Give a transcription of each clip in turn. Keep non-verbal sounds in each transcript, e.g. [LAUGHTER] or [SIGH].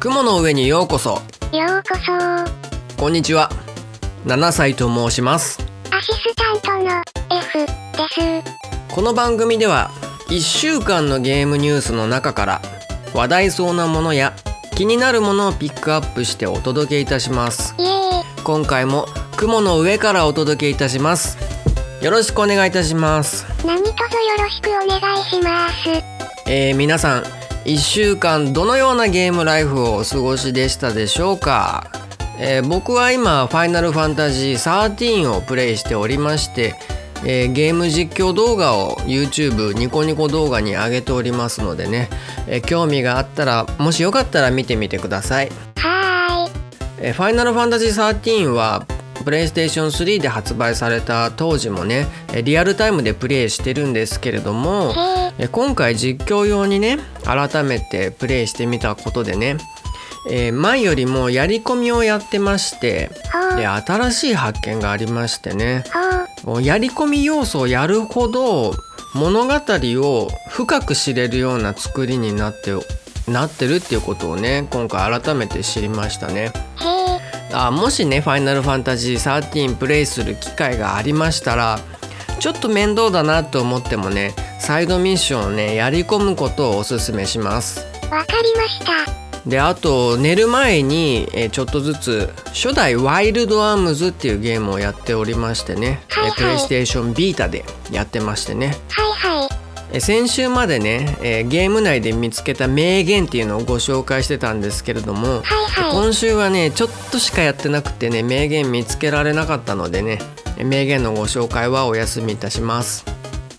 雲の上にようこそ。ようこそ。アこんにちは。7歳と申します。シスタントの F です。この番組では1週間のゲームニュースの中から話題そうなものや気になるものをピックアップしてお届けいたします。イエーイ。今回も雲の上からお届けいたします。よろしくお願いいたします。何卒よろしくお願いします。えー、皆さん1週間どのようなゲームライフをお過ごしでしたでしょうか、えー僕は今「ファイナルファンタジー13」をプレイしておりまして、えーゲーム実況動画を YouTube ニコニコ動画に上げておりますのでね、えー興味があったらもしよかったら見てみてください。はえーファイナルファンタジー13はプレイステーション3で発売された当時もねえーリアルタイムでプレイしてるんですけれども今回実況用にね改めてプレイしてみたことでね、えー前よりもやり込みをやってましてで新しい発見がありましてねやり込み要素をやるほど物語を深く知れるような作りになってなってるっていうことをね今回改めて知りましたね。あもしね「ファイナルファンタジー13」プレイする機会がありましたらちょっと面倒だなと思ってもねサイドミッションをねやり込むことをおすすめします。わかりました。であと寝る前にえーちょっとずつ初代ワイルドアームズっていうゲームをやっておりましてね、はいはい。えープレイステーションビータでやってましてね。はいはい。えー先週までね、えーゲーム内で見つけた名言っていうのをご紹介してたんですけれども、はいはい。今週はねちょっとしかやってなくてね名言見つけられなかったのでね名言のご紹介はお休みいたします、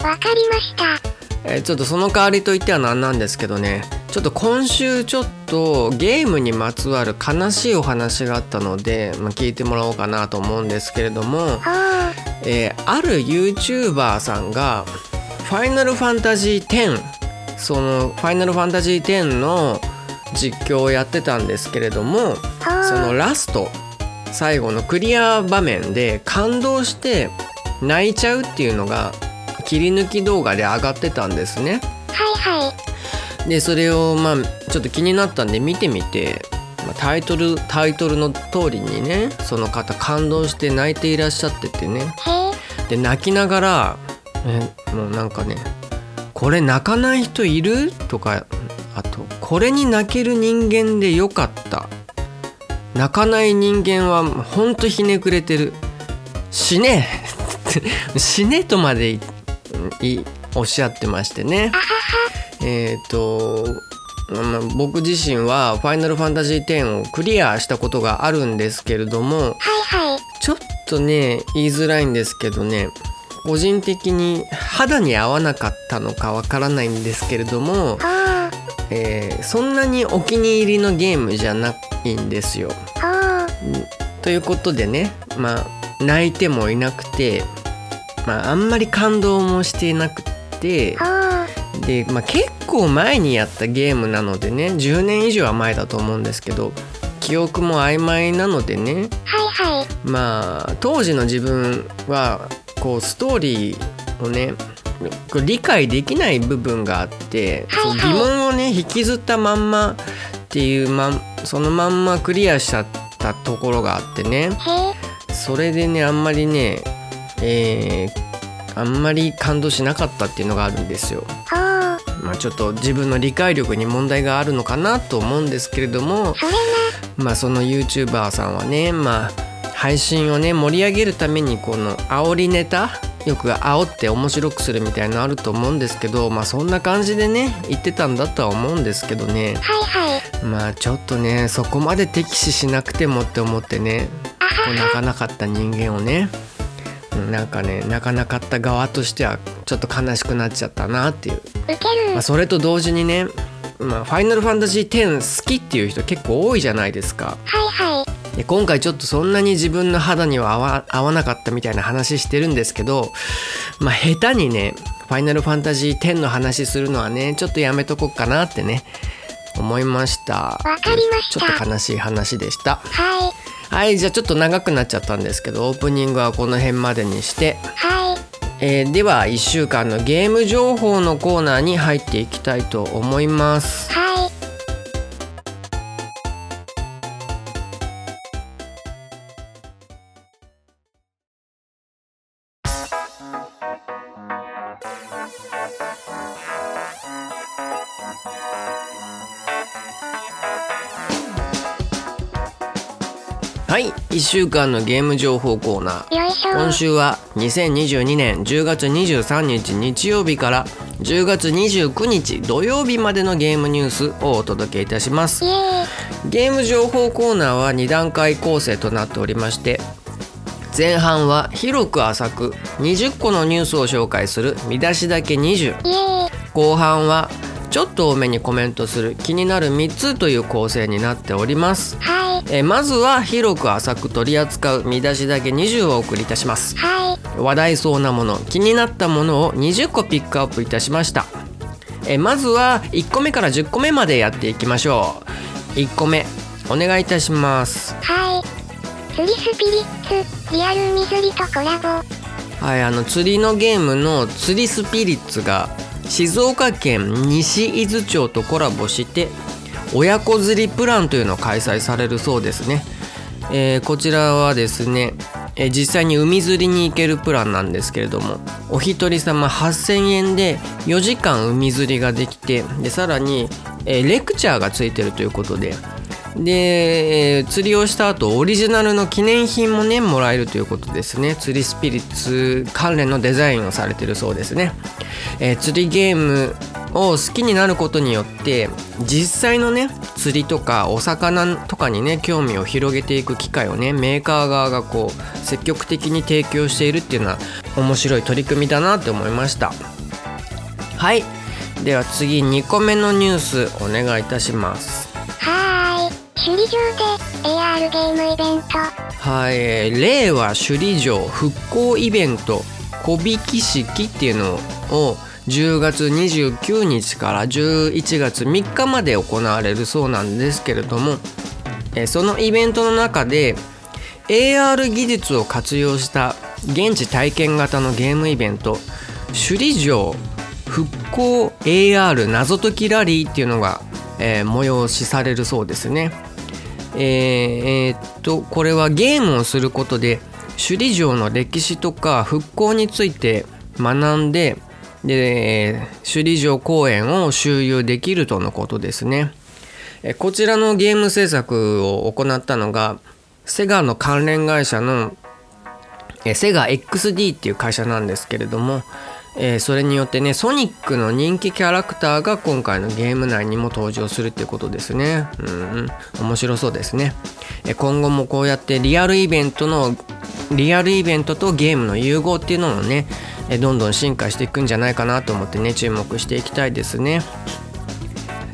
わかりました。えーちょっとその代わりといってはなんなんですけどねちょっと今週ちょっとゲームにまつわる悲しいお話があったので、まあ、聞いてもらおうかなと思うんですけれども、えーある YouTuber さんが「ファイナルファンタジー10」その「ファイナルファンタジー10」の実況をやってたんですけれどもそのラスト最後のクリア場面で感動して泣いちゃうっていうのが切り抜き動画で上がってたんですね。はいはい。でそれをまあちょっと気になったんで見てみて、まあタイトルタイトルの通りにねその方感動して泣いていらっしゃっててね。で泣きながらえもうなんかね「これ泣かない人いる?」とかあと「これに泣ける人間でよかった」「泣かない人間はほんとひねくれてる」「死ね!」死ねとまでおっしゃってましてね。えっ、とまあ僕自身は「ファイナルファンタジー10」をクリアしたことがあるんですけれども、はいはいちょっとね言いづらいんですけどね個人的に肌に合わなかったのかわからないんですけれども、えーそんなにお気に入りのゲームじゃないんですよ。ということでねまあ泣いてもいなくて、まあ、あんまり感動もしていなくてで、まあ、結構前にやったゲームなのでね10年以上は前だと思うんですけど記憶も曖昧なのでねはいはい。まあ当時の自分はこうストーリーをね理解できない部分があって、はいはい。疑問をね引きずったまんまっていうまんそのまんまクリアしちゃったところがあってね。それでねあんまりねえーあんまり感動しなかったっていうのがあるんですよ。まあ、ちょっと自分の理解力に問題があるのかなと思うんですけれども、まあ、その YouTuber さんはね、まあ、配信をね盛り上げるためにこの煽りネタよく煽って面白くするみたいなのあると思うんですけどまあそんな感じでね言ってたんだとは思うんですけどね。なはいはい。まあちょっとねそこまで敵視しなくてもって思ってねこう泣かなかった人間をねうんなんかね泣かなかった側としてはちょっと悲しくなっちゃったなっていう。まあ、それと同時にね「まあ、ファイナルファンタジー10」好きっていう人結構多いじゃないですか。はいはい。で今回ちょっとそんなに自分の肌には合わ合わなかったみたいな話してるんですけど、まあ、下手にね「ファイナルファンタジー10」の話するのはねちょっとやめとこうかなってね思いました。わかりました。ちょっと悲しい話でした。はい。はいじゃあちょっと長くなっちゃったんですけどオープニングはこの辺までにして。はい。えーでは1週間のゲーム情報のコーナーに入っていきたいと思います。はい週間のゲーム情報コーナー。今週は2022年10月23日日曜日から10月29日土曜日までのゲームニュースをお届けいたします。ゲーム情報コーナーは2段階構成となっておりまして前半は広く浅く20個のニュースを紹介する見出しだけ20イエーイ。後半はちょっと多めにコメントする気になる3つという構成になっております。はいえーまずは広く浅く取り扱う見出しだけ20をお送りいたします。はい。話題そうなもの気になったものを20個ピックアップいたしました。えーまずは1個目から10個目までやっていきましょう。1個目お願いいたします。はい。釣りスピリッツリアル海釣りとコラボ。はいあの釣りのゲームの釣りスピリッツが静岡県西伊豆町とコラボして親子釣りプランというのを開催されるそうですね、えーこちらはですね、えー実際に海釣りに行けるプランなんですけれどもお一人様8000円で4時間海釣りができてでさらに、えーレクチャーがついてるということでで、えー釣りをした後オリジナルの記念品もねもらえるということですね。釣りスピリッツ関連のデザインをされてるそうですね、えー釣りゲームを好きになることによって実際のね釣りとかお魚とかにね興味を広げていく機会をねメーカー側がこう積極的に提供しているっていうのは面白い取り組みだなって思いました。はい。では次2個目のニュースお願いいたします。はーい。首里城で AR ゲームイベント。はい、えー令和首里城復興イベント小引式っていうのを10月29日から11月3日まで行われるそうなんですけれども、えそのイベントの中で AR 技術を活用した現地体験型のゲームイベント首里城復興 AR 謎解きラリーっていうのが、えー催しされるそうですね。えーえーっとこれはゲームをすることで首里城の歴史とか復興について学んでで首里城公園を周遊できるとのことですね。こちらのゲーム制作を行ったのがセガの関連会社のセガ XD っていう会社なんですけれども、えーそれによってねソニックの人気キャラクターが今回のゲーム内にも登場するってことですね。うんうん。面白そうですね。今後もこうやってリアルイベントのリアルイベントとゲームの融合っていうのもねえーどんどん進化していくんじゃないかなと思ってね注目していきたいですね。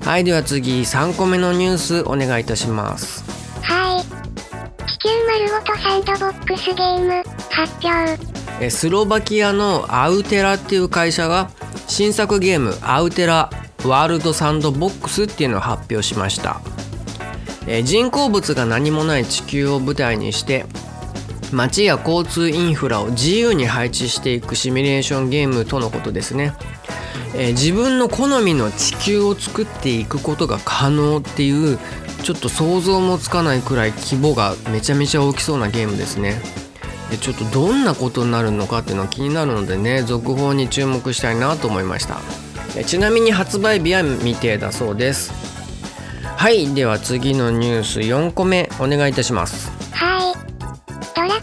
はいでは次3個目のニュースお願いいたします。はい。地球丸ごとサンドボックスゲーム発表。えースロバキアのアウテラっていう会社が新作ゲームアウテラワールドサンドボックスっていうのを発表しました、えー人工物が何もない地球を舞台にして街や交通インフラを自由に配置していくシミュレーションゲームとのことですね、えー自分の好みの地球を作っていくことが可能っていうちょっと想像もつかないくらい規模がめちゃめちゃ大きそうなゲームですね。でちょっとどんなことになるのかっていうのは気になるのでね続報に注目したいなと思いました。ちなみに発売日は未定だそうです。はいでは次のニュース4個目お願いいたします。はい。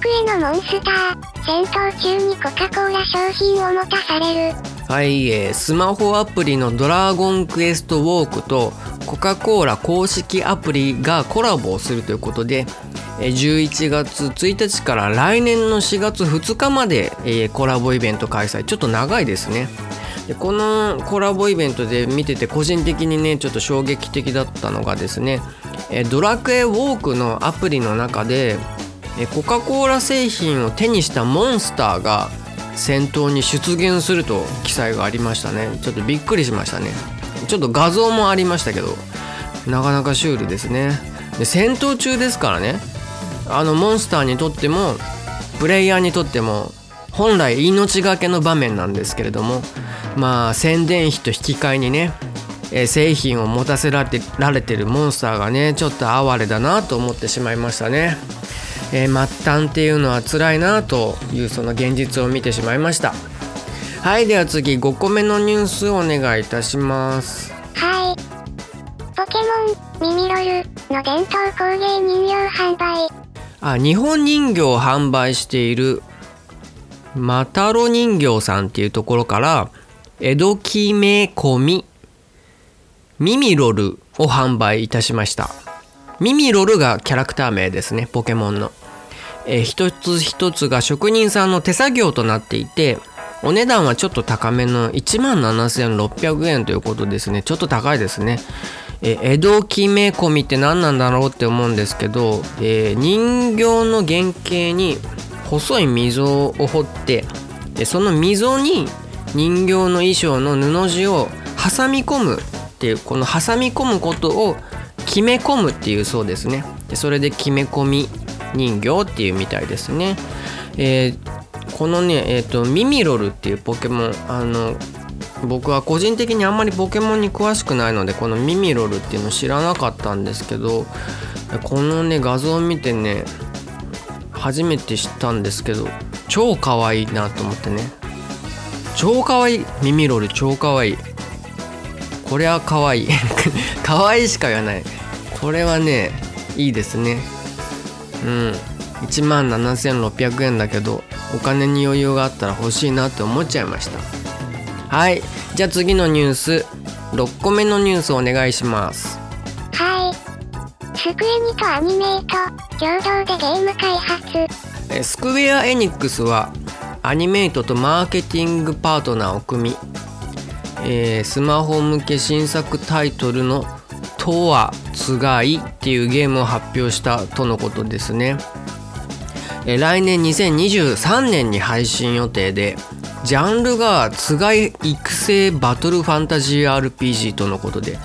ドラクエのモンスター戦闘中にコカ・コーラ商品を持たされる。はい、えースマホアプリのドラゴンクエストウォークとコカ・コーラ公式アプリがコラボをするということでえー11月1日から来年の4月2日までえーコラボイベント開催。ちょっと長いですね。でこのコラボイベントで見てて個人的にねちょっと衝撃的だったのがですねえードラクエウォークのアプリの中でコカ・コーラ製品を手にしたモンスターが戦闘に出現すると記載がありましたね。ちょっとびっくりしましたね。ちょっと画像もありましたけどなかなかシュールですね。で戦闘中ですからね。あのモンスターにとってもプレイヤーにとっても本来命がけの場面なんですけれどもまあ宣伝費と引き換えにねえ製品を持たせられてられてるモンスターがねちょっと哀れだなと思ってしまいましたね、えー末端っていうのは辛いなというその現実を見てしまいました。はいでは次5個目のニュースをお願いいたします。はい。ポケモンミミロルの伝統工芸人形販売。あ日本人形を販売しているマタロ人形さんっていうところから江戸きめ込みミミロルを販売いたしました。ミミロルがキャラクター名ですねポケモンの、えー一つ一つが職人さんの手作業となっていてお値段はちょっと高めの1万7600円ということですね。ちょっと高いですね。えー江戸きめ込みって何なんだろうって思うんですけど、えー人形の原型に細い溝を掘ってその溝に人形の衣装の布地を挟み込むっていうこの挟み込むことを決め込むっていうそうですね。でそれで決め込み人形っていうみたいですね、えーこのねえっ、とミミロルっていうポケモンあの僕は個人的にあんまりポケモンに詳しくないのでこのミミロルっていうの知らなかったんですけどこのね画像を見てね初めて知ったんですけど超可愛いなと思ってね。超可愛い。ミミロル超可愛い。これは可愛い。[LAUGHS] 可愛いしか言わない。これはねいいですね。うん。1万7600円だけどお金に余裕があったら欲しいなって思っちゃいました。はい。じゃあ次のニュース。6個目のニュースお願いします。はい。スクエニとアニメイト、共同でゲーム開発。えースクウェア・エニックスはアニメイトとマーケティングパートナーを組み、えースマホ向け新作タイトルの「とはつがい」っていうゲームを発表したとのことですね、え来年2023年に配信予定でジャンルがつがい育成バトルファンタジー RPG とのことで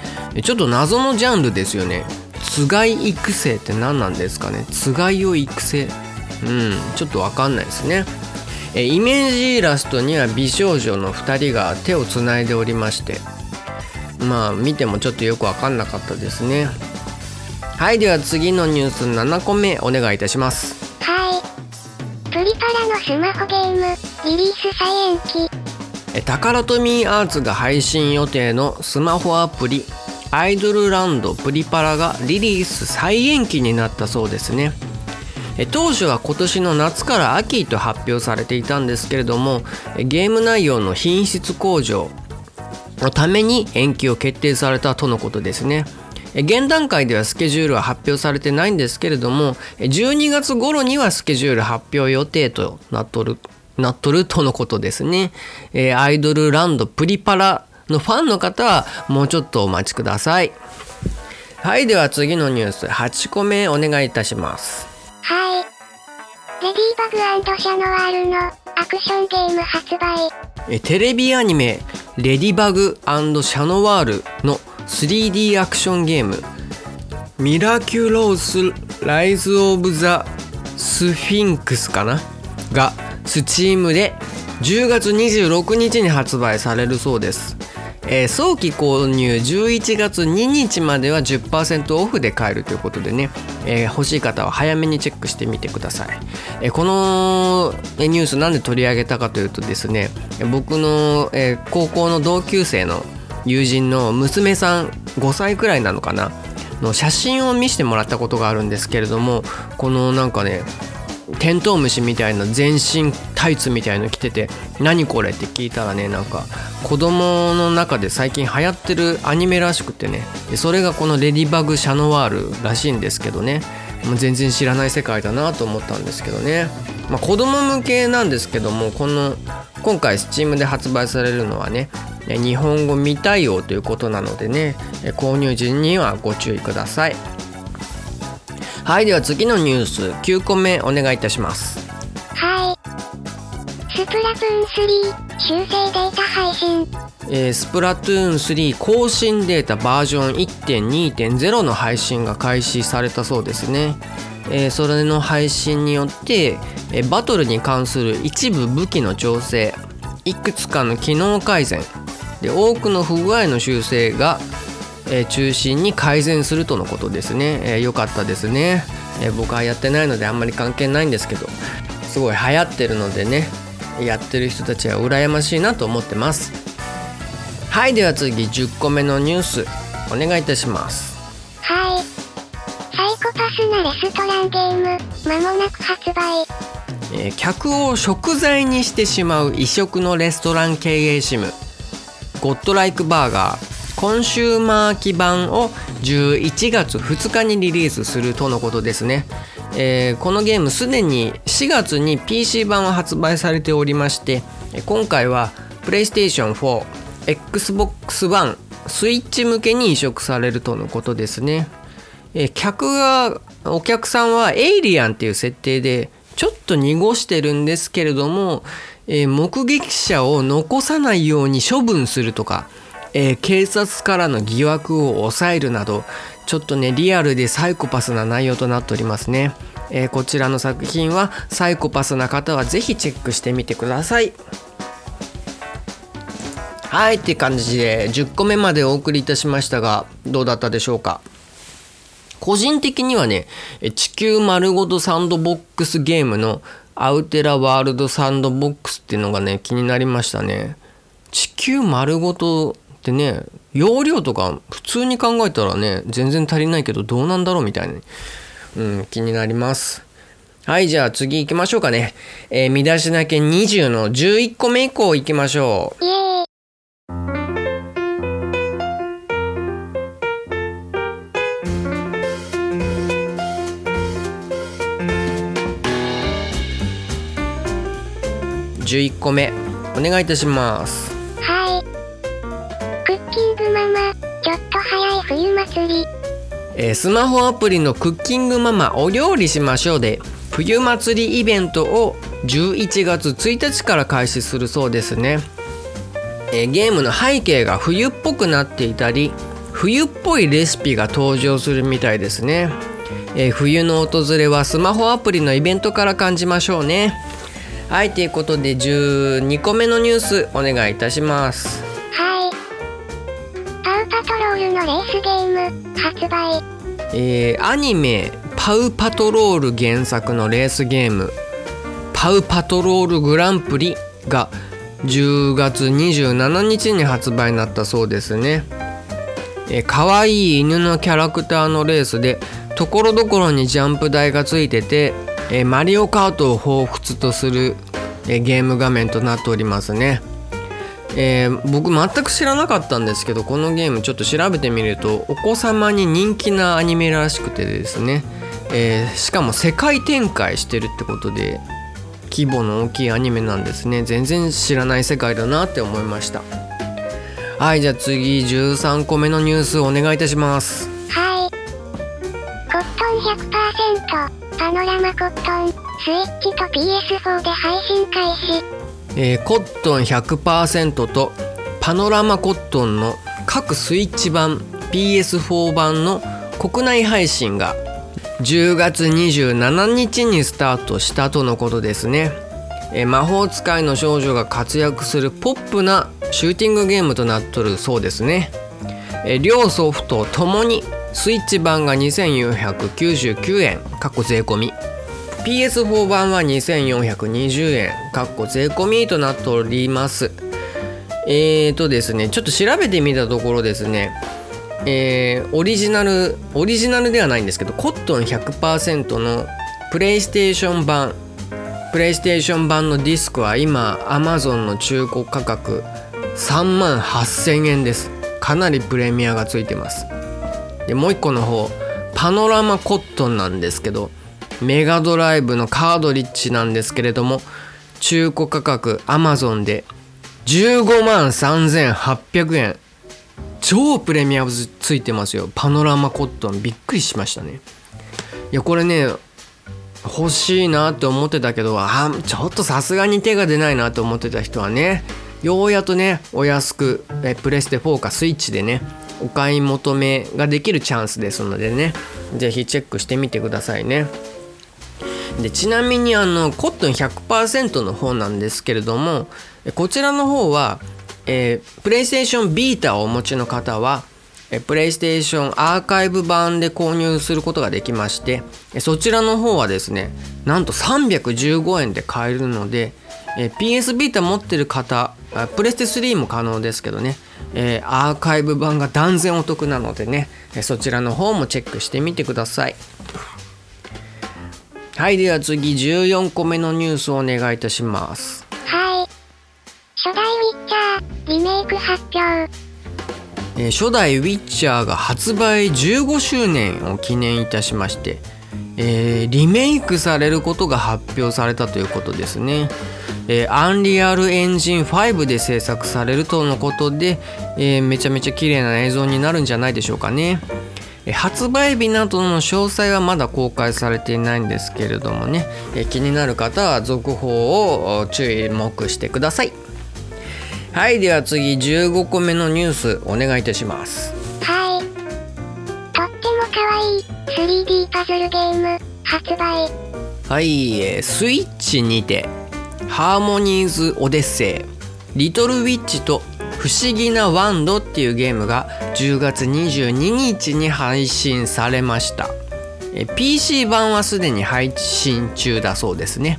ちょっと謎のジャンルですよね。つがい育成って何なんですかね？つがいを育成？うんちょっとわかんないですね。えイメージイラストには美少女の2人が手をつないでおりましてまあ見てもちょっとよくわかんなかったですねはいでは次のニュース7個目お願いいたしますはい。プリパラのスマホゲーム、リリース再延期。えタカラトミーアーツが配信予定のスマホアプリアイドルランドプリパラがリリース再延期になったそうですねえ当初は今年の夏から秋と発表されていたんですけれどもえゲーム内容の品質向上のために延期を決定されたとのことですね。現段階ではスケジュールは発表されてないんですけれども12月頃にはスケジュール発表予定となっとるなっとるとのことですね、アイドルランドプリパラのファンの方はもうちょっとお待ちください。はいでは次のニュース。8個目お願いいたします。はい。レディーバグシャノワールのアクションゲーム発売。えテレビアニメ「レディバグシャノワール」の 3D アクションゲーム「ミラキュロース・ライズ・オブ・ザ・スフィンクス」かな？が Steam で10月26日に発売されるそうです、えー早期購入11月2日までは10%オフで買えるということでね、えー欲しい方は早めにチェックしてみてください、えーこのニュースなんで取り上げたかというとですね僕の、え高校の同級生の友人の娘さん5歳くらいなのかなの写真を見せてもらったことがあるんですけれどもこのなんかねテントウムシみたいな全身タイツみたいの着てて何これって聞いたらねなんか子供の中で最近流行ってるアニメらしくてねそれがこの「レディバグ・シャノワール」らしいんですけどね。全然知らない世界だなと思ったんですけどね、まあ、子供向けなんですけどもこの今回 Steam で発売されるのはね日本語未対応ということなのでね購入時にはご注意ください。はいでは次のニュース9個目お願いいたしますはい。スプラトゥーン3、修正データ配信。えースプラトゥーン3更新データバージョン1.2.0の配信が開始されたそうですね、えーそれの配信によって、えーバトルに関する一部武器の調整いくつかの機能改善で多くの不具合の修正が、えー中心に改善するとのことですね、えーよかったですね、えー僕はやってないのであんまり関係ないんですけどすごい流行ってるのでねやってる人たちは羨ましいなと思ってます。はいでは次10個目のニュースお願いいたします。はい。サイコパスなレストランゲーム間もなく発売。えー客を食材にしてしまう異色のレストラン経営シムゴッドライクバーガーコンシューマー基盤を11月2日にリリースするとのことですね、えーこのゲームすでに4月に PC 版は発売されておりまして今回は PlayStation 4 Xbox One スイッチ向けに移植されるとのことですね。えー客がお客さんはエイリアンっていう設定でちょっと濁してるんですけれども、えー目撃者を残さないように処分するとか、えー警察からの疑惑を抑えるなどちょっとねリアルでサイコパスな内容となっておりますね、えーこちらの作品はサイコパスな方はぜひチェックしてみてください。はいって感じで10個目までお送りいたしましたがどうだったでしょうか？個人的にはね地球丸ごとサンドボックスゲームのアウテラワールドサンドボックスっていうのがね気になりましたね。地球丸ごとってね容量とか普通に考えたらね全然足りないけどどうなんだろうみたいな、うん、気になります。はいじゃあ次行きましょうかね、えー、身だしなけ20の11個目以降行きましょう。イエーイ。11個目お願いいたします。クッキングママちょっと早い冬祭り。えースマホアプリのクッキングママお料理しましょうで冬祭りイベントを11月1日から開始するそうですね、えーゲームの背景が冬っぽくなっていたり冬っぽいレシピが登場するみたいですね、えー冬の訪れはスマホアプリのイベントから感じましょうね。はいということで12個目のニュースお願いいたします。トロールのレースゲーム発売えーアニメ「パウパトロール」原作のレースゲーム「パウパトロールグランプリ」が10月27日に発売になったそうですね。えー、かわいい犬のキャラクターのレースでところどころにジャンプ台がついてて、えーマリオカートを彷彿とする、えーゲーム画面となっておりますね。えー僕全く知らなかったんですけどこのゲームちょっと調べてみるとお子様に人気なアニメらしくてですね、えーしかも世界展開してるってことで規模の大きいアニメなんですね。全然知らない世界だなって思いました。はいじゃあ次13個目のニュースをお願いいたします。はい。コットン100%パノラマコットンスイッチと PS4 で配信開始。えーコットン100%とパノラマコットンの各スイッチ版 PS4 版の国内配信が10月27日にスタートしたとのことですね、えー魔法使いの少女が活躍するポップなシューティングゲームとなっとるそうですね、えー両ソフトともにスイッチ版が2499円過去税込み。PS4 版は2420円かっこ税込みとなっております。えーとですねちょっと調べてみたところですねえーオリジナルオリジナルではないんですけどコットン100%のプレイステーション版プレイステーション版のディスクは今 Amazon の中古価格3万8000円です。かなりプレミアがついてます。でもう一個の方パノラマコットンなんですけどメガドライブのカードリッジなんですけれども中古価格 Amazon で15万3800円。超プレミアムついてますよ。パノラマコットン。びっくりしましたね。いやこれね欲しいなって思ってたけどあちょっとさすがに手が出ないなと思ってた人はねようやとねお安くえプレステ4かスイッチでねお買い求めができるチャンスですのでね是非チェックしてみてくださいね。でちなみにあのコットン100%の方なんですけれどもこちらの方は、えー、プレイステーションビータをお持ちの方はプレイステーションアーカイブ版で購入することができましてそちらの方はですねなんと315円で買えるので PS ビータ持ってる方プレステ3も可能ですけどね、アーカイブ版が断然お得なのでねそちらの方もチェックしてみてください。はいでは次14個目のニュースをお願いいたしますはい。初代ウィッチャー、リメイク発表。えー初代ウィッチャーが発売15周年を記念いたしまして、えーリメイクされることが発表されたということですね。えー、アンリアルエンジン5で制作されるとのことで、えーめちゃめちゃ綺麗な映像になるんじゃないでしょうかね。えー発売日などの詳細はまだ公開されていないんですけれどもね、えー気になる方は続報をお注目してください。はいでは次15個目のニュースお願いいたしますはい。とっても可愛い 3D パズルゲーム発売。はい、えースイッチにてハーモニーズ・オデッセイリトル・ウィッチと不思議なワンドっていうゲームが10月22日に配信されました。え PC 版はすでに配信中だそうですね。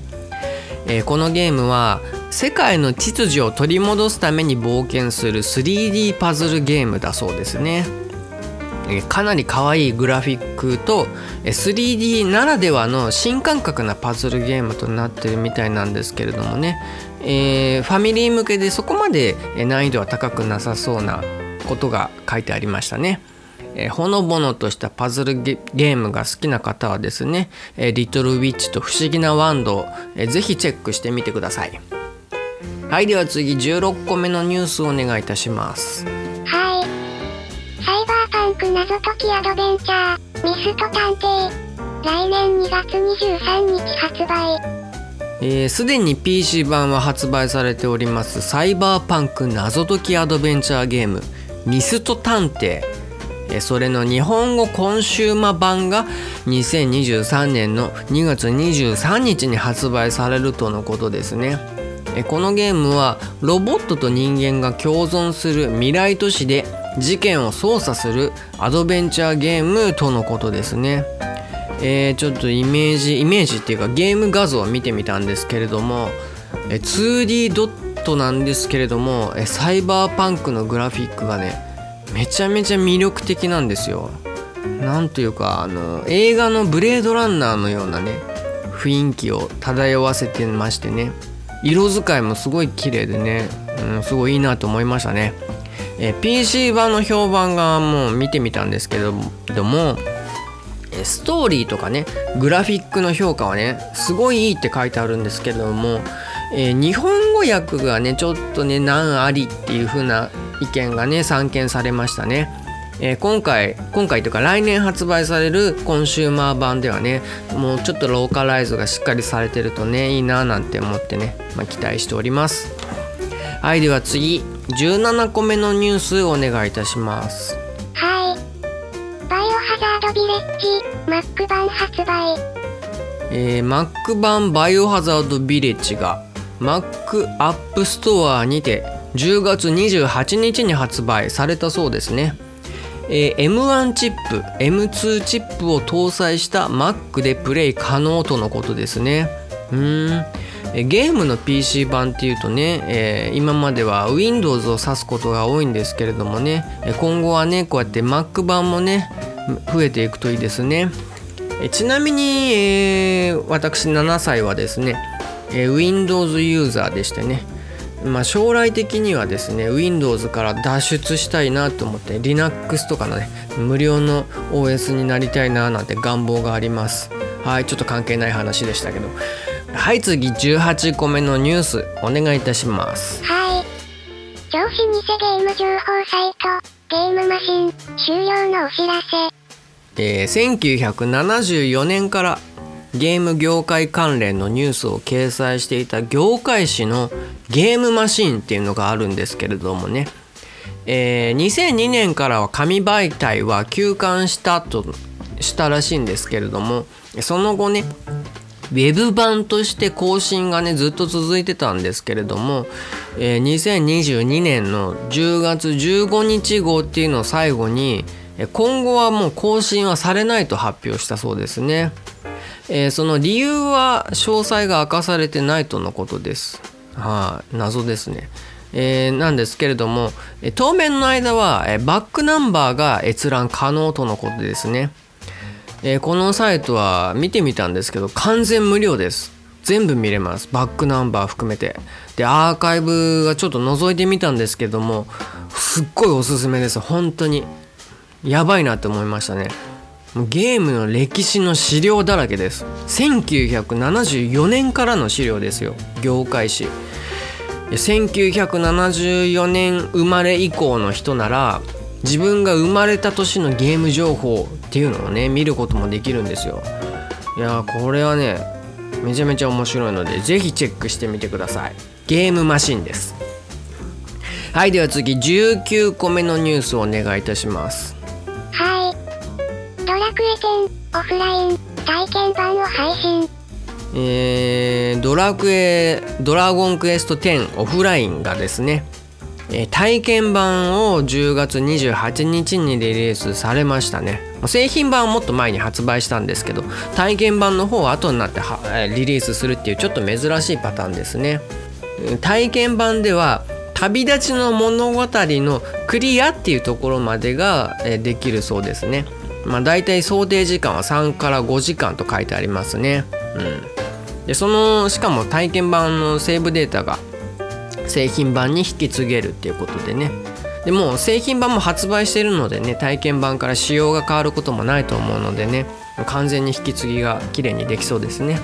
えこのゲームは世界の秩序を取り戻すために冒険する 3D パズルゲームだそうですね。えかなり可愛いグラフィックと 3D ならではの新感覚なパズルゲームとなってるみたいなんですけれどもね、えーファミリー向けでそこまで難易度は高くなさそうなことが書いてありましたね。えほのぼのとしたパズルゲームが好きな方はですね「えリトル・ウィッチ」と「不思議なワンドを」えーぜひチェックしてみてください。はいでは次16個目のニュースをお願いいたします。はい。サイバーパンク謎解きアドベンチャー、ミスト探偵。来年2月23日発売。えーすでに PC 版は発売されておりますサイバーパンク謎解きアドベンチャーゲームミスト探偵えーそれの日本語コンシューマ版が2023年の2月23日に発売されるとのことですねえーこのゲームはロボットと人間が共存する未来都市で事件を操作するアドベンチャーゲームとのことですね。えーちょっとイメージイメージっていうかゲーム画像を見てみたんですけれどもえ 2D ドットなんですけれどもえサイバーパンクのグラフィックがねめちゃめちゃ魅力的なんですよ。なんというかあの映画の「ブレードランナー」のようなね雰囲気を漂わせてましてね。色使いもすごい綺麗でね、うん、すごいいいなと思いましたね。え PC 版の評判がもう見てみたんですけどどもストーリーとかねグラフィックの評価はねすごいいいって書いてあるんですけれども、えー日本語訳がねちょっとね難ありっていう風な意見がね散見されましたね。えー今回今回というか来年発売されるコンシューマー版ではねもうちょっとローカライズがしっかりされてるとねいいななんて思ってね、まあ、期待しておりますはいでは次17個目のニュースお願いいたしますはい。バイオハザードビレッジ、Mac 版発売。えー Mac 版バイオハザードビレッジが Mac App Store にて10月28日に発売されたそうですね、えー M1 チップ M2 チップを搭載した Mac でプレイ可能とのことですねうーんえーゲームの PC 版っていうとね、えー今までは Windows を指すことが多いんですけれどもね今後はねこうやって Mac 版もね増えていくといいですね。ちなみに、えー私7歳はですね、え Windows ユーザーでしてね、まあ、将来的にはですね Windows から脱出したいなと思って Linux とかのね無料の OS になりたいななんて願望があります。はいちょっと関係ない話でしたけど。はい次18個目のニュースお願いいたしますはい。超老舗ゲーム情報サイト、ゲームマシン、終了のお知らせ。えー1974年からゲーム業界関連のニュースを掲載していた業界誌のゲームマシンっていうのがあるんですけれどもね、えー2002年からは紙媒体は休刊したとしたらしいんですけれどもその後ねウェブ版として更新がねずっと続いてたんですけれども、えー2022年の10月15日号っていうのを最後に今後はもう更新はされないと発表したそうですね、えーその理由は詳細が明かされてないとのことです。はい、謎ですね。えーなんですけれども当面の間はバックナンバーが閲覧可能とのことですね。えーこのサイトは見てみたんですけど完全無料です。全部見れます。バックナンバー含めて。でアーカイブがちょっと覗いてみたんですけどもすっごいおすすめです。本当に。やばいなって思いましたね。ゲームの歴史の資料だらけです。1974年からの資料ですよ。業界誌で1974年生まれ以降の人なら自分が生まれた年のゲーム情報っていうのをね見ることもできるんですよいやーこれはねめちゃめちゃ面白いのでぜひチェックしてみてくださいゲームマシンですはいでは次19個目のニュースをお願いいたしますはい。ドラクエ10オフライン体験版を配信。えードラクエドラゴンクエスト10オフラインがですね、え体験版を10月28日にリリースされましたね。製品版はもっと前に発売したんですけど体験版の方は後になってリリースするっていうちょっと珍しいパターンですね。体験版では旅立ちの物語のクリアっていうところまでができるそうですね。まあ大体想定時間は3から5時間と書いてありますね。うん。でそのしかも体験版のセーブデータが製品版に引き継げるっていうことでね。でも製品版も発売してるのでね体験版から仕様が変わることもないと思うのでね完全に引き継ぎが綺麗にできそうですね、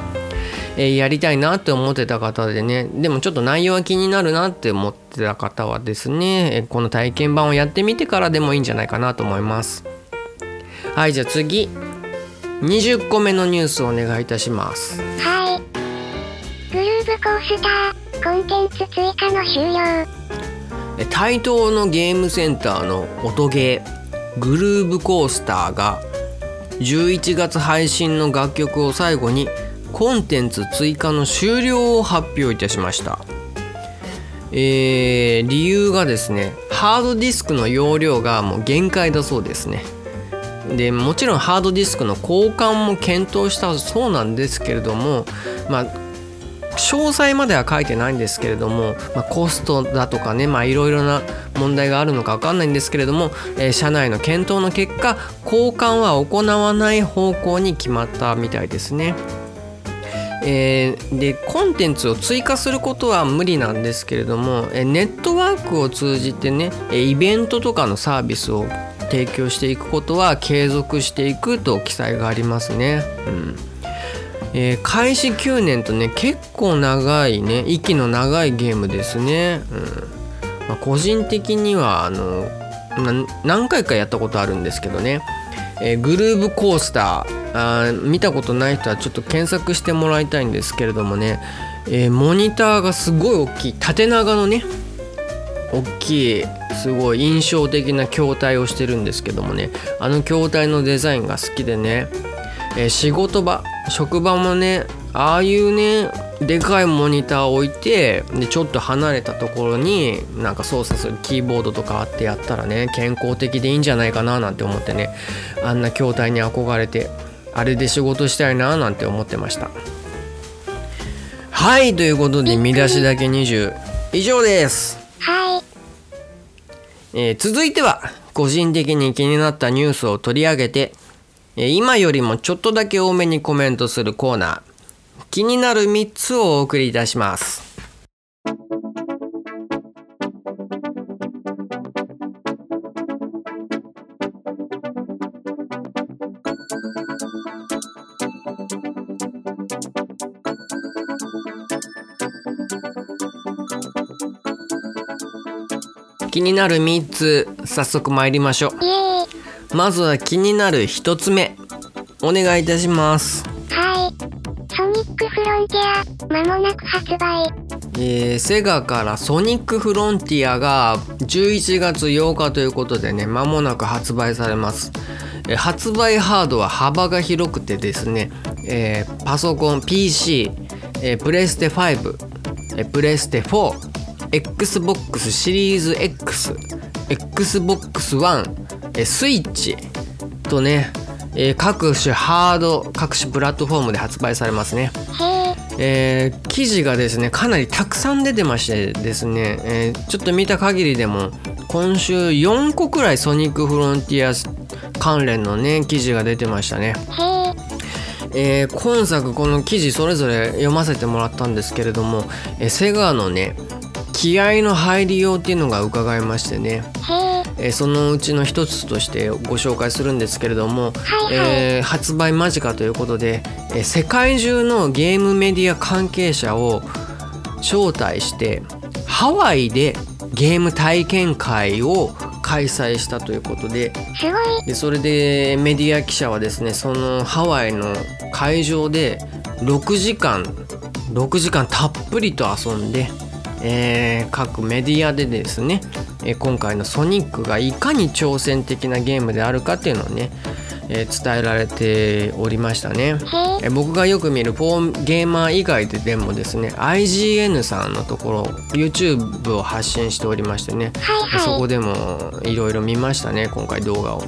えーやりたいなって思ってた方でねでもちょっと内容は気になるなって思ってた方はですねこの体験版をやってみてからでもいいんじゃないかなと思います。はいじゃあ次。20個目のニュースをお願いいたします。はい。グルーブコースター。コンテンツ追加の終了。え台東のゲームセンターの音ゲーグルーブコースターが11月配信の楽曲を最後にコンテンツ追加の終了を発表いたしました、えー理由がですねハードディスクの容量がもう限界だそうですねでもちろんハードディスクの交換も検討したそうなんですけれどもまあ詳細までは書いてないんですけれども、まあ、コストだとかねいろいろな問題があるのか分かんないんですけれども、えー社内の検討の結果交換は行わない方向に決まったみたいですね。えーでコンテンツを追加することは無理なんですけれども、えネットワークを通じてねイベントとかのサービスを提供していくことは継続していくと記載がありますね。うんえー開始9年とね結構長いね息の長いゲームですね。うん。まあ、個人的にはあの何回かやったことあるんですけどね、えーグルーブコースター。あー見たことない人はちょっと検索してもらいたいんですけれどもね、えーモニターがすごい大きい。縦長のね大きいすごい印象的な筐体をしてるんですけどもね。あの筐体のデザインが好きでね、えー仕事場職場もねああいうねでかいモニターを置いてでちょっと離れたところになんか操作するキーボードとかあってやったらね健康的でいいんじゃないかななんて思ってねあんな筐体に憧れてあれで仕事したいななんて思ってました。はいということで見出しだけ20以上です。はい。えー続いては個人的に気になったニュースを取り上げて、えー今よりもちょっとだけ多めにコメントするコーナー。気になる3つをお送りいたします。気になる3つ早速参りましょう。まずは気になる1つ目お願いいたしますはい。ソニックフロンティア、まもなく発売。えーセガからソニックフロンティアが11月8日ということでね間もなく発売されます、えー発売ハードは幅が広くてですね、えーパソコン PC、えープレステ5、えープレステ 4XBOX シリーズ XXbox One、えースイッチとね、えー各種ハード各種プラットフォームで発売されますねへえ。えー記事がですねかなりたくさん出てましてですね、えーちょっと見た限りでも今週4個くらいソニックフロンティア関連のね記事が出てましたね。へえ、えー今作この記事それぞれ読ませてもらったんですけれども、えーセガのね気合の入りようっていうのが伺えましてね、へえ、えーそのうちの一つとしてご紹介するんですけれども、はいはい。えー発売間近ということで、えー世界中のゲームメディア関係者を招待してハワイでゲーム体験会を開催したということですごい。でそれでメディア記者はですねそのハワイの会場で6時間6時間たっぷりと遊んで、えー各メディアでですね、えー今回のソニックがいかに挑戦的なゲームであるかっていうのをね、えー伝えられておりましたね。へえ、えー僕がよく見るフォーゲーマー以外ででもですね IGN さんのところ YouTube を発信しておりましてねはいはそこでもいろいろ見ましたね今回動画を、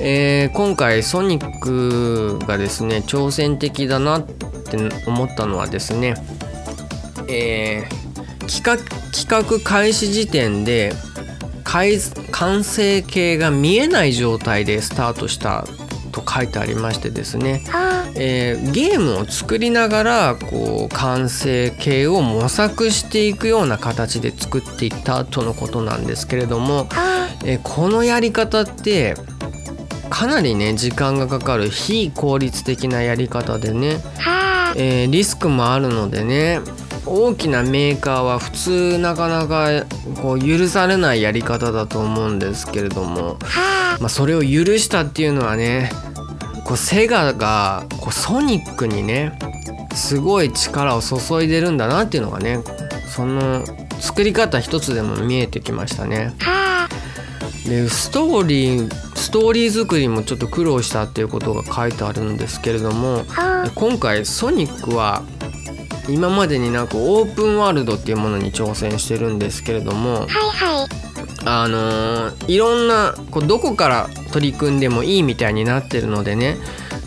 えー今回ソニックがですね挑戦的だなって思ったのはですね、えー企画企画開始時点で開完成形が見えない状態でスタートしたと書いてありましてですね。えーゲームを作りながらこう完成形を模索していくような形で作っていったとのことなんですけれども、えーこのやり方ってかなりね時間がかかる非効率的なやり方でね、えーリスクもあるのでね大きなメーカーは普通なかなかこう許されないやり方だと思うんですけれども、はあ、まあ、それを許したっていうのはねこうセガがこうソニックにねすごい力を注いでるんだなっていうのがねその作り方一つでも見えてきましたね。はあ、でストーリーストーリー作りもちょっと苦労したっていうことが書いてあるんですけれどもはあ、今回ソニックは今までになくオープンワールドっていうものに挑戦してるんですけれどもはいはい。あのーいろんなこうどこから取り組んでもいいみたいになってるのでね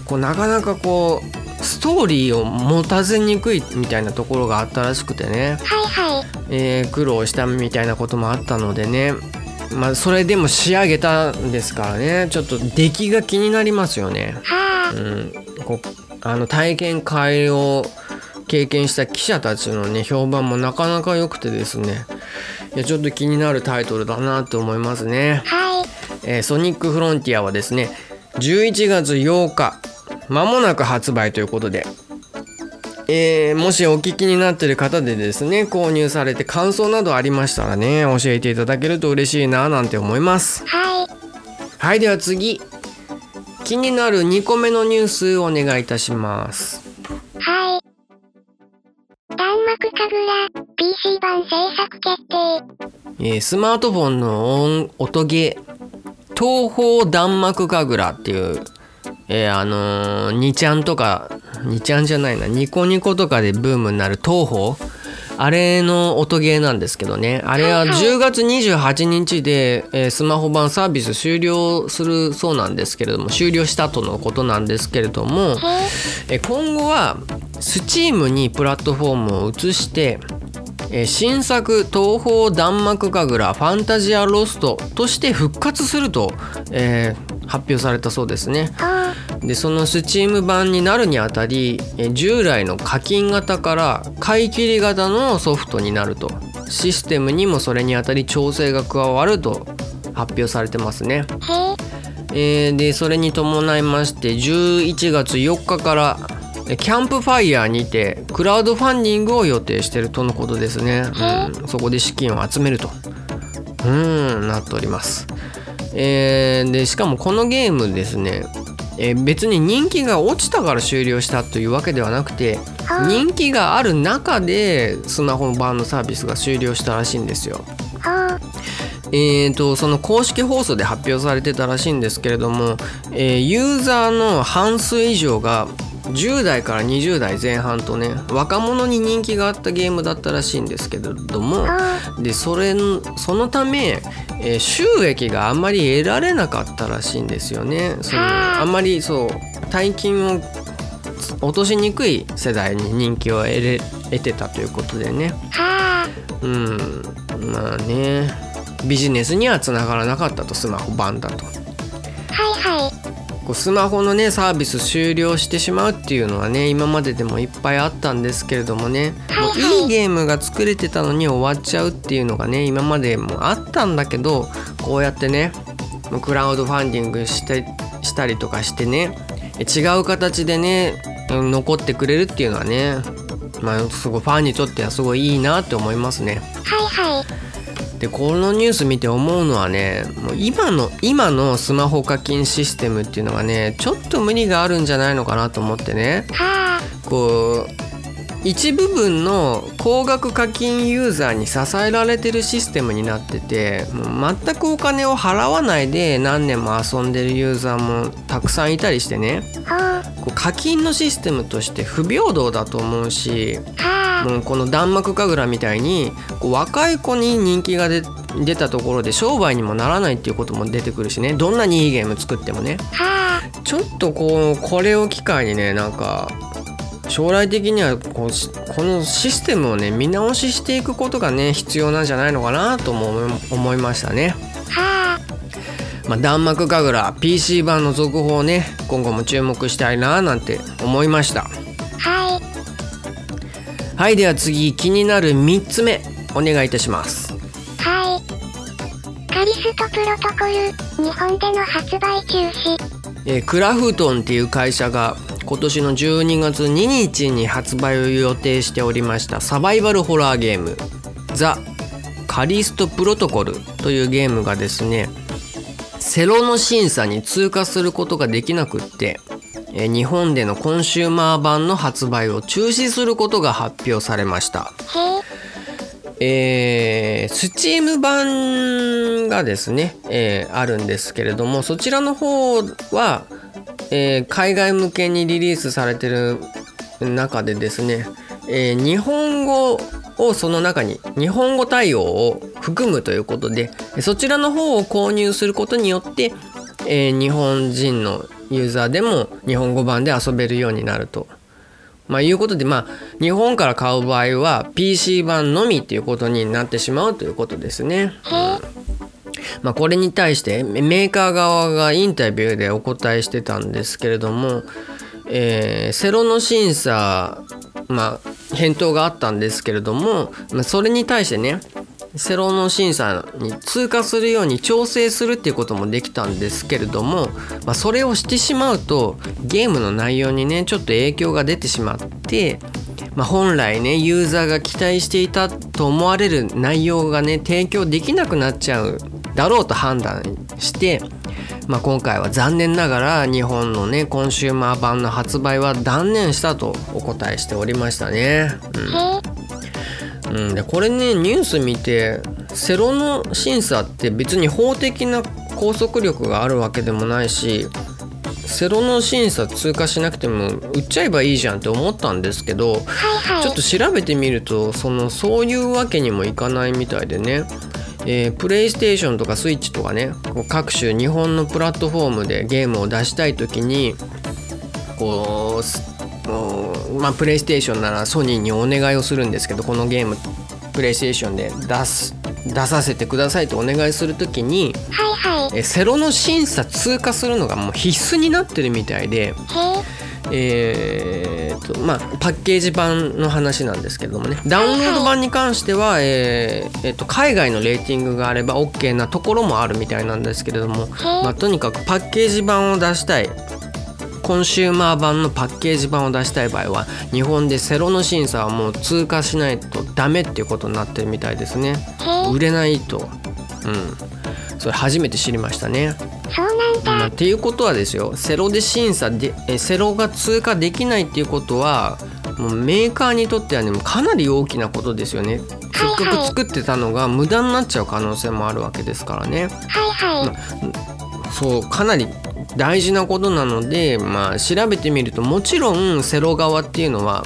こうなかなかこうストーリーを持たせにくいみたいなところがあったらしくてね、はいはい。えー苦労したみたいなこともあったのでねまあそれでも仕上げたんですからねちょっと出来が気になりますよね。はあ、うん、こうあの体験会を経験した記者たちのね評判もなかなか良くてですね。いやちょっと気になるタイトルだなと思いますね、はい。えーソニックフロンティアはですね11月8日まもなく発売ということで。えーもしお聞きになってる方でですね購入されて感想などありましたらね教えていただけると嬉しいななんて思います。はい。はいでは次。気になる2個目のニュースお願いいたします楽 PC 版制作決定。えースマートフォンの音音ゲー東方弾幕神楽っていう、えーあのー、2ちゃんとか2ちゃんじゃないなニコニコとかでブームになる東方あれの音ゲーなんですけどねあれははいはい10月28日で、えースマホ版サービス終了するそうなんですけれども終了したとのことなんですけれども、へえ。えー今後は Steam にプラットフォームを移してえー新作東方弾幕神楽ファンタジアロストとして復活すると、えー発表されたそうですね。はでその Steam 版になるにあたりえー従来の課金型から買い切り型のソフトになると。システムにもそれにあたり調整が加わると発表されてますね。え。えーでそれに伴いまして11月4日からえキャンプファイヤーにてクラウドファンディングを予定しているとのことですね、うん、そこで資金を集めると。うんなっております、えーでしかもこのゲームですね、えー別に人気が落ちたから終了したというわけではなくては人気がある中でスマホ版のサービスが終了したらしいんですよ。えー、とその公式放送で発表されてたらしいんですけれども、えーユーザーの半数以上が10代から20代前半とね若者に人気があったゲームだったらしいんですけれどもでそれそのため、えー収益があんまり得られなかったらしいんですよね。そのあんまりそう大金を落としにくい世代に人気を得れ得てたということでねはあ。うんまあねビジネスにはつながらなかったとスマホ版だと。こうスマホのねサービス終了してしまうっていうのはね今まででもいっぱいあったんですけれどもねもういいゲームが作れてたのに終わっちゃうっていうのがね今までもあったんだけどこうやってねクラウドファンディングしてしたりとかしてね違う形でねうん残ってくれるっていうのはねまあすごいファンにとってはすごいいいなって思いますね。はいはい。でこのニュース見て思うのはねもう今の今のスマホ課金システムっていうのがねちょっと無理があるんじゃないのかなと思ってねはあ。こう一部分の高額課金ユーザーに支えられてるシステムになっててもう全くお金を払わないで何年も遊んでるユーザーもたくさんいたりしてね。こう課金のシステムとして不平等だと思うしはあ。もうこの弾幕神楽みたいにこう若い子に人気が出出たところで商売にもならないっていうことも出てくるしねどんなにいいゲーム作ってもねはあ。ちょっとこうこれを機会にねなんか将来的にはこうしこのシステムをね見直ししていくことがね必要なんじゃないのかなとも思いましたね。はあ。まあ、弾幕神楽 PC 版の続報をね今後も注目したいななんて思いました。はい。はいでは次気になる3つ目お願いいたします。はい。カリストプロトコル、日本での発売中止。えークラフトンっていう会社が今年の12月2日に発売を予定しておりましたサバイバルホラーゲーム「ザ・カリストプロトコル」というゲームがですねセロの審査に通過することができなくって、えー日本でのコンシューマー版の発売を中止することが発表されました。えー、スチーム版がですね、えーあるんですけれどもそちらの方は、えー海外向けにリリースされてる中でですね、えー日本語をその中に日本語対応を含むということでそちらの方を購入することによって、えー日本人のユーザーでも日本語版で遊べるようになると。まあ、いうことで、まあ、日本から買う場合は PC 版のみっていうことになってしまうということですね。まあ、これに対してメメーカー側がインタビューでお答えしてたんですけれども、えーセロの審査、まあ、返答があったんですけれども、まあ、それに対してねセロの審査に通過するように調整するっていうこともできたんですけれども、まあ、それをしてしまうとゲームの内容にねちょっと影響が出てしまって、まあ、本来ねユーザーが期待していたと思われる内容がね提供できなくなっちゃうだろうと判断して、まあ、今回は残念ながら日本のねコンシューマー版の発売は断念したとお答えしておりましたね。うんうん、でこれねニュース見てセロの審査って別に法的な拘束力があるわけでもないしセロの審査通過しなくても売っちゃえばいいじゃんって思ったんですけどはいはい。ちょっと調べてみるとそのそういうわけにもいかないみたいでね、えープレイステーションとかスイッチとかね各種日本のプラットフォームでゲームを出したい時にこうまあプレイステーションならソニーにお願いをするんですけどこのゲームプレイステーションで出す出させてくださいとお願いする時にはいはい。えセロの審査通過するのがもう必須になってるみたいで。へえーとまあ、パッケージ版の話なんですけどもねダウンロード版に関しては、えーえーと海外のレーティングがあれば OK なところもあるみたいなんですけれども、まあ、とにかくパッケージ版を出したいコンシューマー版のパッケージ版を出したい場合は日本でセロの審査はもう通過しないとダメっていうことになってるみたいですね。売れないと。うん。それ初めて知りましたね。え。そうなんまあ、だ。っていうことはですよ。セロで審査でえセロが通過できないっていうことはもうメーカーにとってはねかなり大きなことですよね。せっかく作ってたのが無駄になっちゃう可能性もあるわけですからね。はいはい。そうかなり大事なことなのでまあ調べてみるともちろんセロ側っていうのは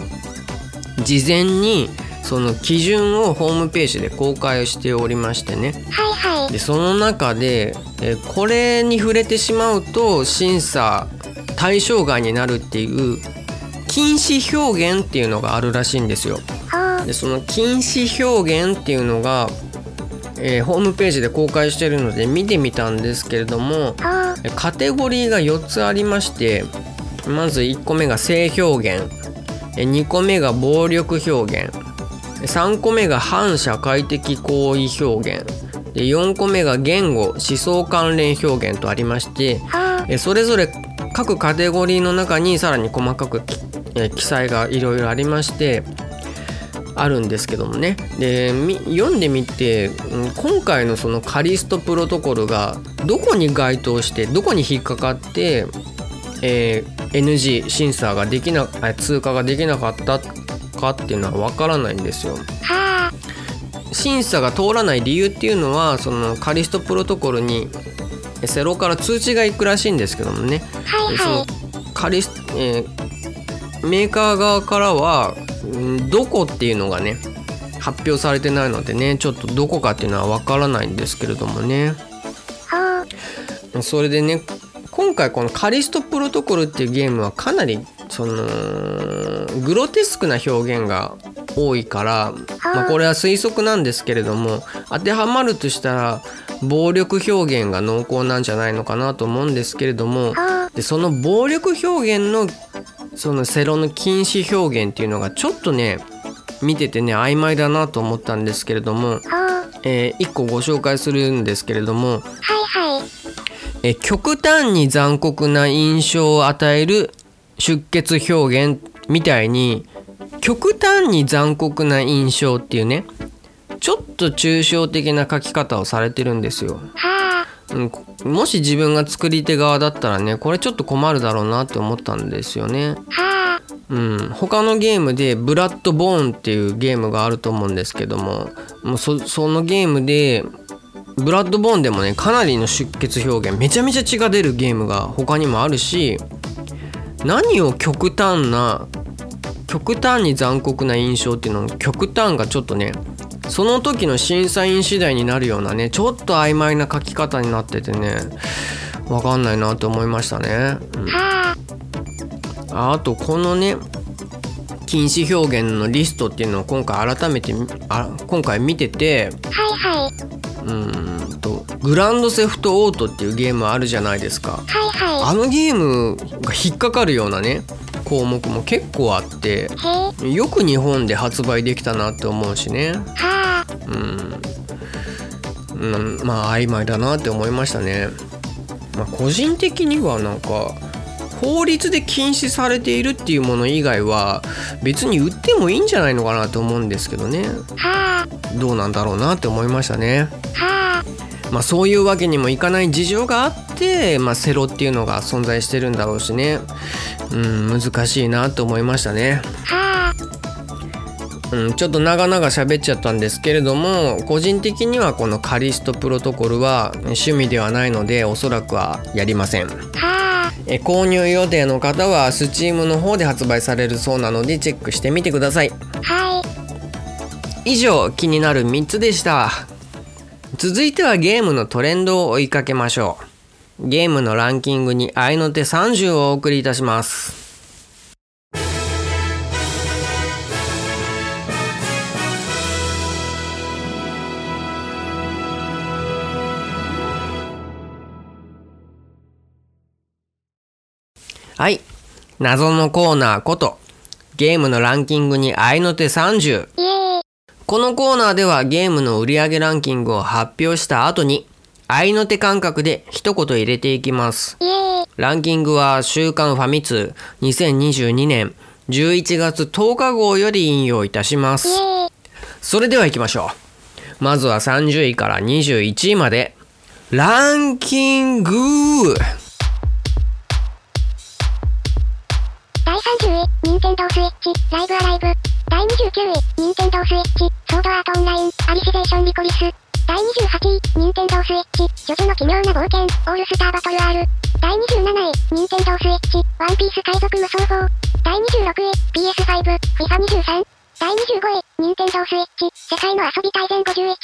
事前にその基準をホームページで公開をしておりましてねはいはい。でその中で、えーこれに触れてしまうと審査対象外になるっていう禁止表現っていうのがあるらしいんですよ。でその禁止表現っていうのが、えーホームページで公開してるので見てみたんですけれどもカテゴリーが4つありましてまず1個目が性表現え2個目が暴力表現3個目が反社会的行為表現で4個目が言語思想関連表現とありましてそれぞれ各カテゴリーの中にさらに細かく記載がいろいろありましてあるんですけどもねでみ読んでみてうん今回のそのカリストプロトコルがどこに該当してどこに引っかかって、えー NG 審査ができなあ通過ができなかったかっていうのは分からないんですよ。はあ。審査が通らない理由っていうのはそのカリストプロトコルにえセロから通知が行くらしいんですけどもねはいそのはい。カリス、えーメーカー側からはうんどこっていうのがね発表されてないのでねちょっとどこかっていうのはわからないんですけれどもね。それでね今回このカリストプロトコルっていうゲームはかなりそのグロテスクな表現が多いから、まあ、これは推測なんですけれども当てはまるとしたら暴力表現が濃厚なんじゃないのかなと思うんですけれども。でその暴力表現のそのセロの禁止表現っていうのがちょっとね見ててね曖昧だなと思ったんですけれども。え1個ご紹介するんですけれども、はいはい。え極端に残酷な印象を与える出血表現みたいに極端に残酷な印象っていうねちょっと抽象的な書き方をされてるんですよ。はあ。うん、もし自分が作り手側だったらねこれちょっと困るだろうなって思ったんですよね。うん、他のゲームで「ブラッドボーン」っていうゲームがあると思うんですけどももうそのゲームでブラッドボーンでもねかなりの出血表現めちゃめちゃ血が出るゲームが他にもあるし何を極端な極端に残酷な印象っていうのの極端がちょっとねその時の審査員次第になるようなねちょっと曖昧な書き方になっててねわかんないなと思いましたね。うんはあ。とこのね禁止表現のリストっていうのを今回改めてみあ今回見ててはいはい。うーんとグランドセフトオートっていうゲームあるじゃないですかはいはあのゲームが引っかかるようなね項目も結構あって。よく日本で発売できたなって思うしね。はあ。うん、うん、まあ曖昧だなって思いましたね、まあ、個人的にはなんか法律で禁止されているっていうもの以外は別に売ってもいいんじゃないのかなと思うんですけどね。はどうなんだろうなって思いましたね。まあそういうわけにもいかない事情があって、まあ、セロっていうのが存在してるんだろうしねうん難しいなと思いましたねはあ。うん、ちょっと長々喋っちゃったんですけれども個人的にはこのカリストプロトコルは趣味ではないのでおそらくはやりませんはあ。え購入予定の方は Steam の方で発売されるそうなのでチェックしてみてくださいはい。以上気になる3つでした続いてはゲームのトレンドを追いかけましょう。ゲームのランキングに合いの手30をお送りいたします。はい。謎のコーナーことゲームのランキングに合いの手30。このコーナーではゲームの売上ランキングを発表した後に合いの手感覚で一言入れていきます。ランキングは週刊ファミ通2022年11月10日号より引用いたします。それでは行きましょうまずは30位から21位までランキング第30位、任天堂スイッチ、ライブアライブ。第29位、任天堂スイッチ、ソードアートオンライン、アリシゼーションリコリス。第28位、任天堂スイッチ、ジョジョの奇妙な冒険、オールスターバトル R。第27位、任天堂スイッチ、ワンピース海賊無双法。第26位、PS5、FIFA23。第25位、任天堂スイッチ、世界の遊び大全51。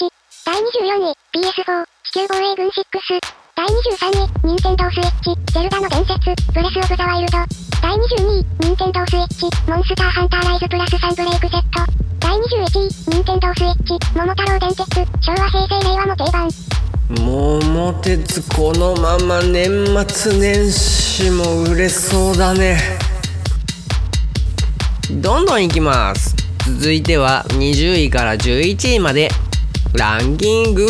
第24位、PS4、地球防衛軍6。第23位、任天堂スイッチ、ゼルダの伝説、ブレスオブザワイルド。第22位、任天堂スイッチ、モンスターハンターライズプラス3ブレイクセット。第21位、任天堂スイッチ、桃太郎電鉄、昭和平成令和も定番。桃鉄このまま年末年始も売れそうだねどんどんいきます続いては20位から11位までランキング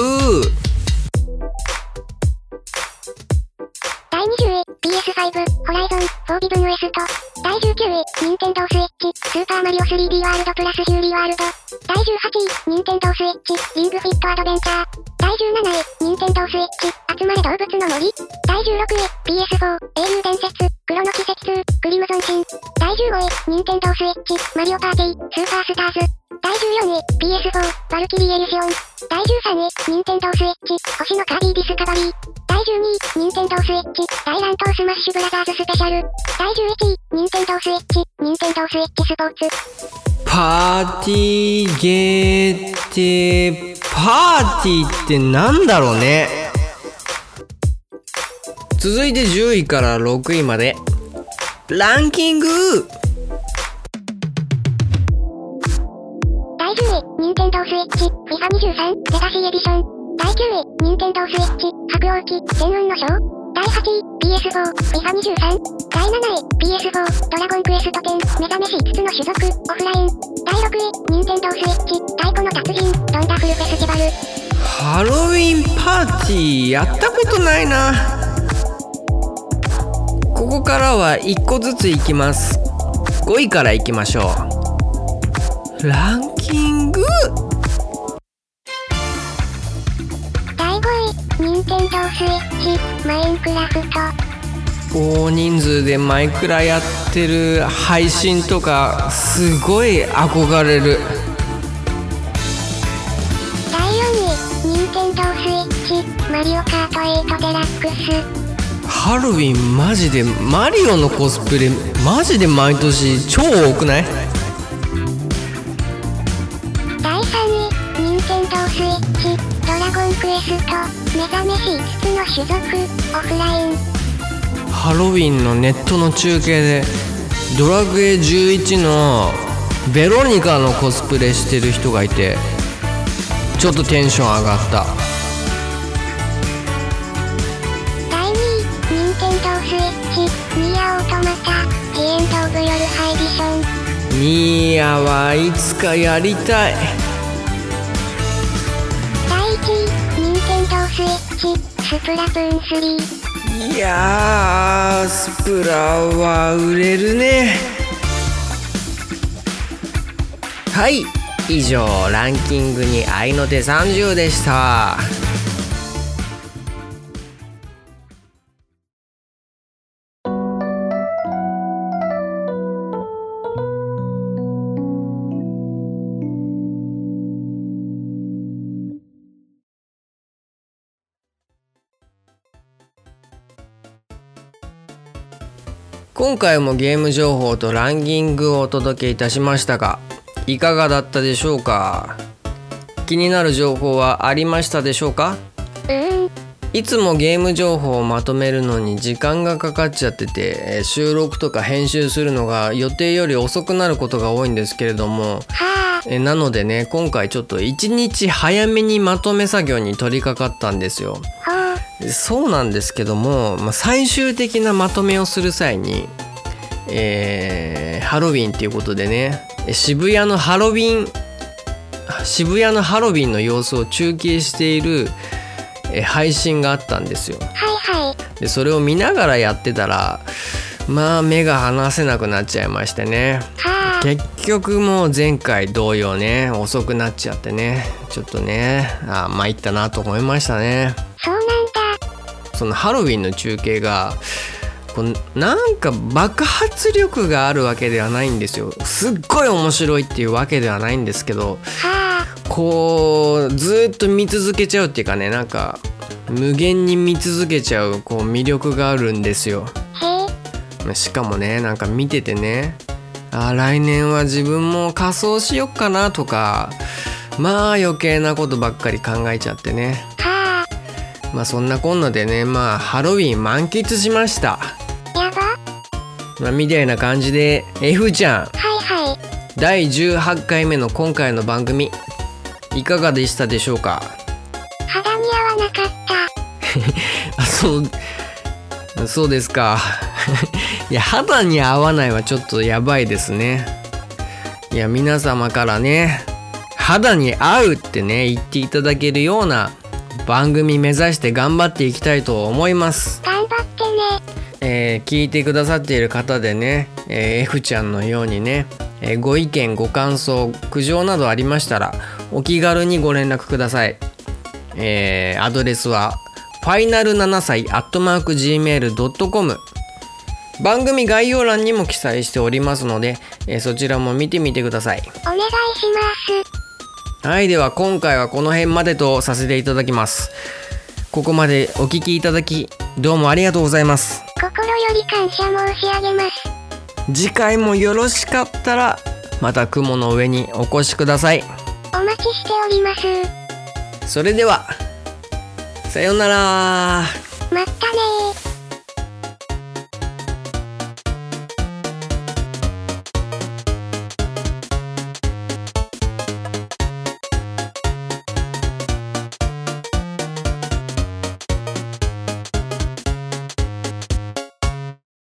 ライゾン、フォービドゥンウエスト。第19位、任天堂スイッチ、スーパーマリオ 3D ワールドプラスフューリーワールド。第18位、任天堂スイッチ、リングフィットアドベンチャー。第17位、任天堂スイッチ、あつまれどうぶつの森。第16位、PS4、英雄伝説、黎の軌跡2、クリムゾンシン。第15位、任天堂スイッチ、マリオパーティー、スーパースターズ。第14位、PS4、バルキリーエリシオン。第13位、任天堂スイッチ、星のカービィディスカバリー。第12位、任天堂スイッチ、大乱闘スマッシュブラザーズスペシャル。第11位、任天堂スイッチ、任天堂スイッチスポーツ。パーティーゲーテパーティーってなんだろうね続いて10位から6位までランキング第10位、任天堂スイッチ、FIFA23、レガシーエディション。第9位、任天堂スイッチ、白鸚記、天運の章。第8位、PS4、FIFA23。第7位、PS4、ドラゴンクエスト10、目覚めし5つの種族、オフライン。第6位、任天堂スイッチ、太鼓の達人、ドンダフルフェスティバル。ハロウィンパーティーやったことないなここからは1個ずついきます5位からいきましょうランキング任天堂スイッチ、マインクラフト。大人数でマイクラやってる配信とかすごい憧れる第4位、任天堂スイッチ、マリオカート8デラックス。ハロウィンマジでマリオのコスプレマジで毎年超多くない？種族、オフライン。ハロウィンのネットの中継でドラクエ11のベロニカのコスプレしてる人がいてちょっとテンション上がった第2位、任天堂スイッチ、ニアオートマタ、ジエンド・オブ・ヨル・ハイディション。ニーヤはいつかやりたい第1位、任天堂スイッチ、スプラトゥーン3。いやースプラは売れるねはい以上ランキングに合いの手30でした今回もゲーム情報とランキングをお届けいたしましたがいかがだったでしょうか？気になる情報はありましたでしょうか？いつもゲーム情報をまとめるのに時間がかかっちゃっててえー収録とか編集するのが予定より遅くなることが多いんですけれどもはあ、えーなのでね今回ちょっと1日早めにまとめ作業に取り掛かったんですよ。そうなんですけども、まあ、最終的なまとめをする際に、えーハロウィンっていうことでねえ渋谷のハロウィン渋谷のハロウィンの様子を中継しているえ配信があったんですよ。はいはい。でそれを見ながらやってたらまあ目が離せなくなっちゃいましてねはあ、結局もう前回同様ね遅くなっちゃってねちょっとねあ参ったなと思いましたね。そのハロウィンの中継がこうなんか爆発力があるわけではないんですよ。すっごい面白いっていうわけではないんですけどはこうずっと見続けちゃうっていうかねなんか無限に見続けちゃうこう魅力があるんですよ。しかもねなんか見ててねあー来年は自分も仮装しよっかなとかまあ余計なことばっかり考えちゃってね。はまあそんなこんなでねまあハロウィン満喫しましたあ、やば。まあ、みたいな感じで F ちゃんはいはい。第18回目の今回の番組いかがでしたでしょうか？肌に合わなかった。[LAUGHS] あそうそうですか [LAUGHS] いや肌に合わないはちょっとやばいですねいや皆様からね肌に合うってね言っていただけるような番組目指して頑張っていきたいと思います頑張ってね。えー聞いてくださっている方でね、えー F ちゃんのようにね、えーご意見ご感想苦情などありましたらお気軽にご連絡ください、えーアドレスはファイナル7歳アットマーク Gmail.com 番組概要欄にも記載しておりますので、えーそちらも見てみてくださいお願いします。はいでは今回はこの辺までとさせていただきますここまでお聞きいただきどうもありがとうございます心より感謝申し上げます。次回もよろしかったらまた雲の上にお越しくださいお待ちしております。それではさようならまったねー。